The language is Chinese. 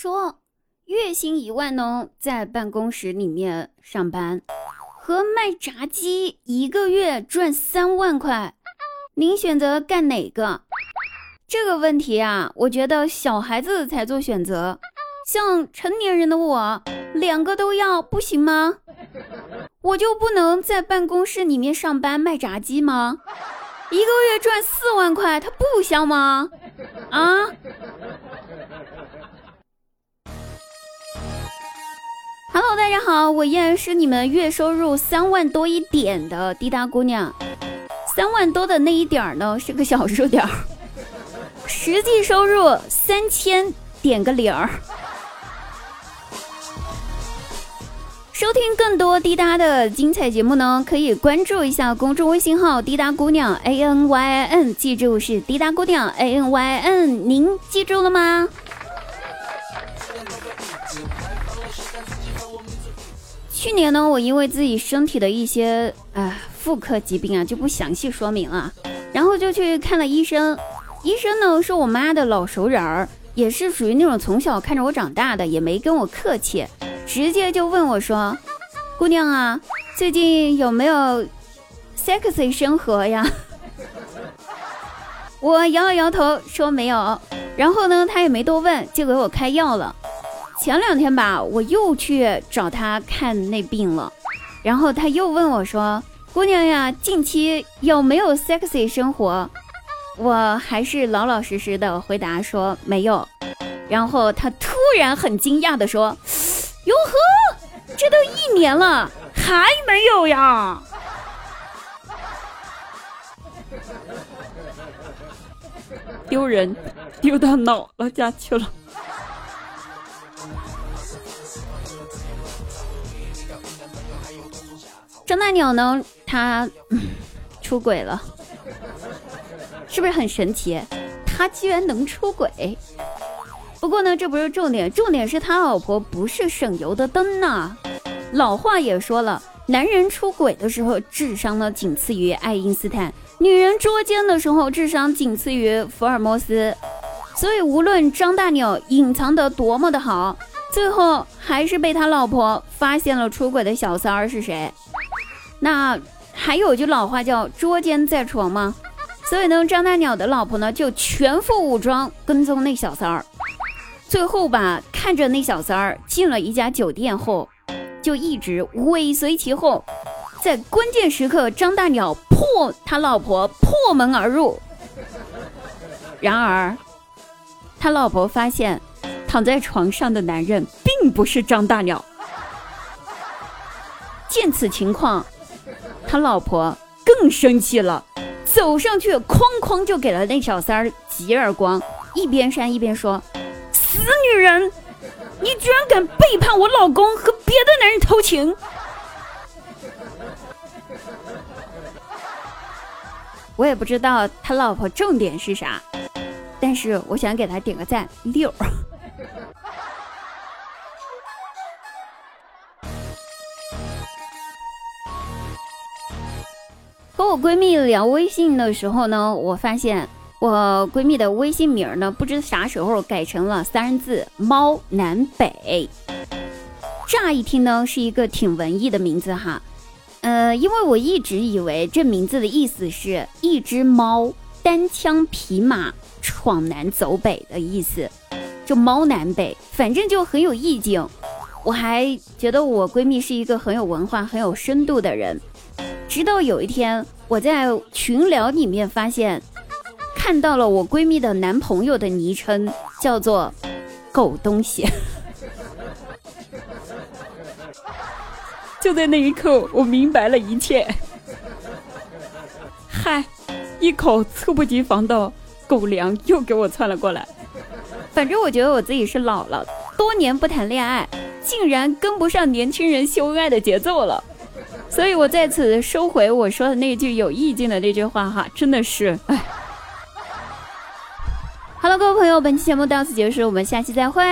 说月薪一万呢，在办公室里面上班，和卖炸鸡一个月赚三万块，您选择干哪个？这个问题啊，我觉得小孩子才做选择，像成年人的我，两个都要不行吗？我就不能在办公室里面上班卖炸鸡吗？一个月赚四万块，它不香吗？啊然后大家好，我依然是你们月收入三万多一点的滴答姑娘。三万多的那一点儿呢，是个小数点儿，实际收入三千点个零儿。收听更多滴答的精彩节目呢，可以关注一下公众微信号“滴答姑娘 A N Y I N”，记住是“滴答姑娘 A N Y I N”，您记住了吗？去年呢，我因为自己身体的一些啊妇科疾病啊，就不详细说明了，然后就去看了医生。医生呢是我妈的老熟人儿，也是属于那种从小看着我长大的，也没跟我客气。直接就问我说：“姑娘啊，最近有没有 sexy 生活呀？” 我摇了摇头说没有。然后呢，他也没多问，就给我开药了。前两天吧，我又去找他看那病了，然后他又问我说：“姑娘呀，近期有没有 sexy 生活？”我还是老老实实的回答说没有。然后他突然很惊讶的说。哟呵，这都一年了，还没有呀？丢人，丢到姥姥家去了。张大鸟呢？他出轨了，是不是很神奇？他居然能出轨？不过呢，这不是重点，重点是他老婆不是省油的灯呐。老话也说了，男人出轨的时候智商呢仅次于爱因斯坦，女人捉奸的时候智商仅次于福尔摩斯。所以无论张大鸟隐藏得多么的好，最后还是被他老婆发现了出轨的小三儿是谁。那还有句老话叫捉奸在床吗？所以呢，张大鸟的老婆呢就全副武装跟踪那小三儿。最后吧，看着那小三儿进了一家酒店后，就一直尾随其后，在关键时刻，张大鸟破他老婆破门而入。然而，他老婆发现躺在床上的男人并不是张大鸟。见此情况，他老婆更生气了，走上去哐哐就给了那小三儿几耳光，一边扇一边说。死女人！你居然敢背叛我老公和别的男人偷情！我也不知道他老婆重点是啥，但是我想给他点个赞六。和我闺蜜聊微信的时候呢，我发现。我闺蜜的微信名呢，不知啥时候改成了三人字“猫南北”。乍一听呢，是一个挺文艺的名字哈。呃，因为我一直以为这名字的意思是一只猫单枪匹马闯南走北的意思，就猫南北，反正就很有意境。我还觉得我闺蜜是一个很有文化、很有深度的人。直到有一天，我在群聊里面发现。看到了我闺蜜的男朋友的昵称叫做“狗东西”，就在那一刻，我明白了一切。嗨，一口猝不及防的狗粮又给我窜了过来。反正我觉得我自己是老了，多年不谈恋爱，竟然跟不上年轻人秀恩爱的节奏了。所以我在此收回我说的那句有意境的那句话哈，真的是哎。Hello，各位朋友，本期节目到此结束，我们下期再会。